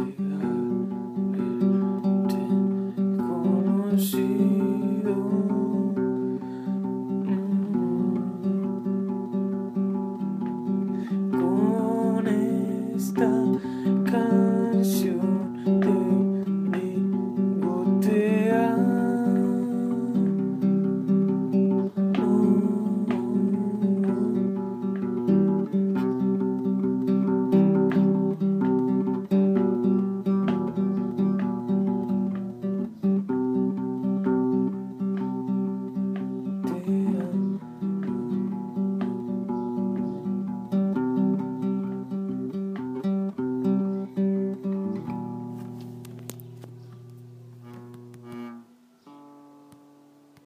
Yeah.